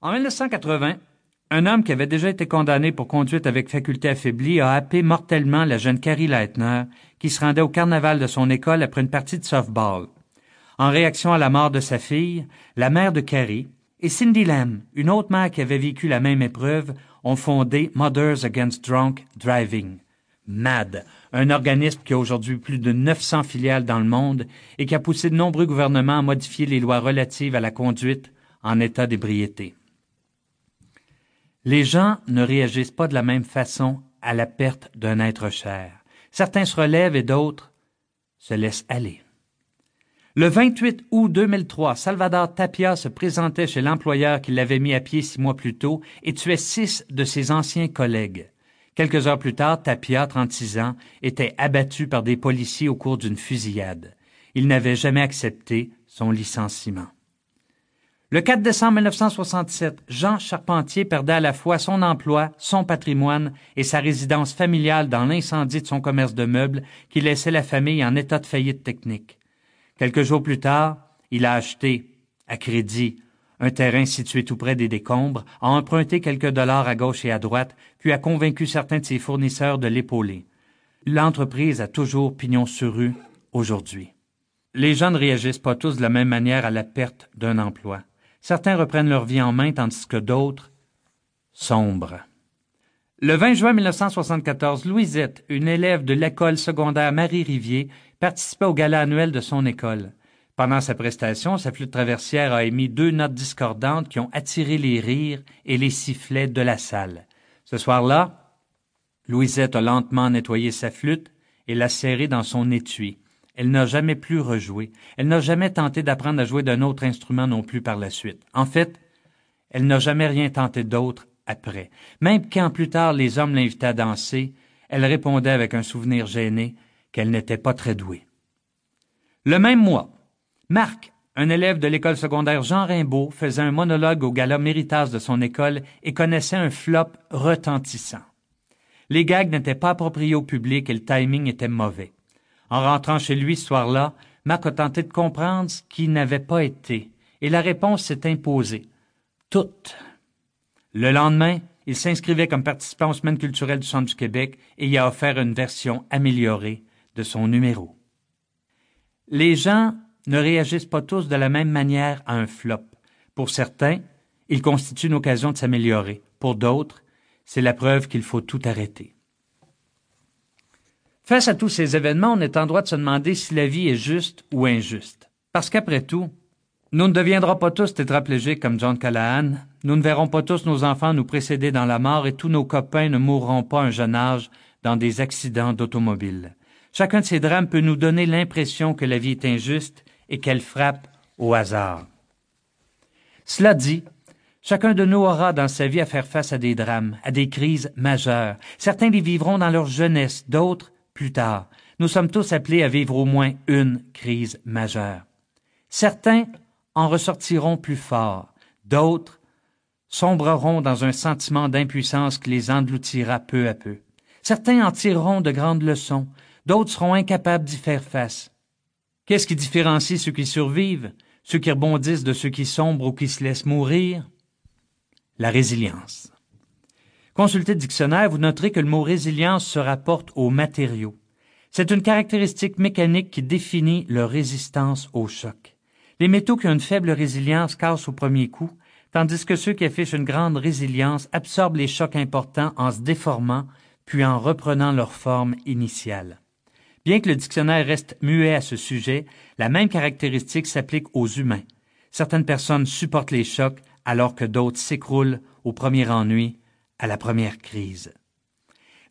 En 1980, un homme qui avait déjà été condamné pour conduite avec faculté affaiblie a happé mortellement la jeune Carrie Leitner, qui se rendait au carnaval de son école après une partie de softball. En réaction à la mort de sa fille, la mère de Carrie et Cindy Lamb, une autre mère qui avait vécu la même épreuve, ont fondé Mothers Against Drunk Driving. MAD, un organisme qui a aujourd'hui plus de 900 filiales dans le monde et qui a poussé de nombreux gouvernements à modifier les lois relatives à la conduite en état d'ébriété. Les gens ne réagissent pas de la même façon à la perte d'un être cher. Certains se relèvent et d'autres se laissent aller. Le 28 août 2003, Salvador Tapia se présentait chez l'employeur qui l'avait mis à pied six mois plus tôt et tuait six de ses anciens collègues. Quelques heures plus tard, Tapia, 36 ans, était abattu par des policiers au cours d'une fusillade. Il n'avait jamais accepté son licenciement. Le 4 décembre 1967, Jean Charpentier perdait à la fois son emploi, son patrimoine et sa résidence familiale dans l'incendie de son commerce de meubles qui laissait la famille en état de faillite technique. Quelques jours plus tard, il a acheté, à crédit, un terrain situé tout près des décombres, a emprunté quelques dollars à gauche et à droite, puis a convaincu certains de ses fournisseurs de l'épauler. L'entreprise a toujours pignon sur rue aujourd'hui. Les gens ne réagissent pas tous de la même manière à la perte d'un emploi. Certains reprennent leur vie en main tandis que d'autres sombrent. Le 20 juin 1974, Louisette, une élève de l'école secondaire Marie-Rivier, participait au gala annuel de son école. Pendant sa prestation, sa flûte traversière a émis deux notes discordantes qui ont attiré les rires et les sifflets de la salle. Ce soir-là, Louisette a lentement nettoyé sa flûte et l'a serrée dans son étui. Elle n'a jamais plus rejoué. Elle n'a jamais tenté d'apprendre à jouer d'un autre instrument non plus par la suite. En fait, elle n'a jamais rien tenté d'autre après. Même quand plus tard les hommes l'invitaient à danser, elle répondait avec un souvenir gêné qu'elle n'était pas très douée. Le même mois, Marc, un élève de l'école secondaire Jean Rimbaud, faisait un monologue au gala Méritas de son école et connaissait un flop retentissant. Les gags n'étaient pas appropriés au public et le timing était mauvais. En rentrant chez lui ce soir-là, Marc a tenté de comprendre ce qui n'avait pas été, et la réponse s'est imposée. Toutes. Le lendemain, il s'inscrivait comme participant aux semaines culturelles du Centre du Québec et y a offert une version améliorée de son numéro. Les gens ne réagissent pas tous de la même manière à un flop. Pour certains, il constitue une occasion de s'améliorer. Pour d'autres, c'est la preuve qu'il faut tout arrêter. Face à tous ces événements, on est en droit de se demander si la vie est juste ou injuste. Parce qu'après tout, nous ne deviendrons pas tous tétraplégiques comme John Callahan, nous ne verrons pas tous nos enfants nous précéder dans la mort et tous nos copains ne mourront pas à un jeune âge dans des accidents d'automobile. Chacun de ces drames peut nous donner l'impression que la vie est injuste et qu'elle frappe au hasard. Cela dit, chacun de nous aura dans sa vie à faire face à des drames, à des crises majeures. Certains les vivront dans leur jeunesse, d'autres plus tard. Nous sommes tous appelés à vivre au moins une crise majeure. Certains en ressortiront plus forts, d'autres sombreront dans un sentiment d'impuissance qui les engloutira peu à peu. Certains en tireront de grandes leçons, d'autres seront incapables d'y faire face. Qu'est-ce qui différencie ceux qui survivent, ceux qui rebondissent de ceux qui sombrent ou qui se laissent mourir? La résilience. Consultez le dictionnaire, vous noterez que le mot résilience se rapporte aux matériaux. C'est une caractéristique mécanique qui définit leur résistance au choc. Les métaux qui ont une faible résilience cassent au premier coup, tandis que ceux qui affichent une grande résilience absorbent les chocs importants en se déformant, puis en reprenant leur forme initiale. Bien que le dictionnaire reste muet à ce sujet, la même caractéristique s'applique aux humains. Certaines personnes supportent les chocs alors que d'autres s'écroulent au premier ennui à la première crise.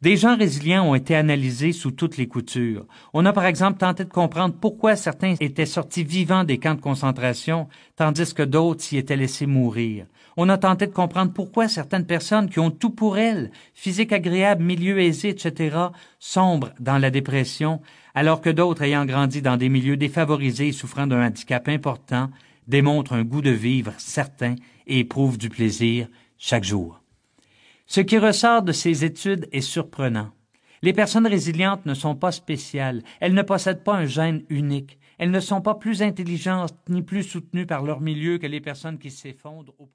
Des gens résilients ont été analysés sous toutes les coutures. On a par exemple tenté de comprendre pourquoi certains étaient sortis vivants des camps de concentration, tandis que d'autres s'y étaient laissés mourir. On a tenté de comprendre pourquoi certaines personnes qui ont tout pour elles, physique agréable, milieu aisé, etc., sombrent dans la dépression, alors que d'autres ayant grandi dans des milieux défavorisés et souffrant d'un handicap important, démontrent un goût de vivre certain et éprouvent du plaisir chaque jour. Ce qui ressort de ces études est surprenant. Les personnes résilientes ne sont pas spéciales, elles ne possèdent pas un gène unique, elles ne sont pas plus intelligentes ni plus soutenues par leur milieu que les personnes qui s'effondrent au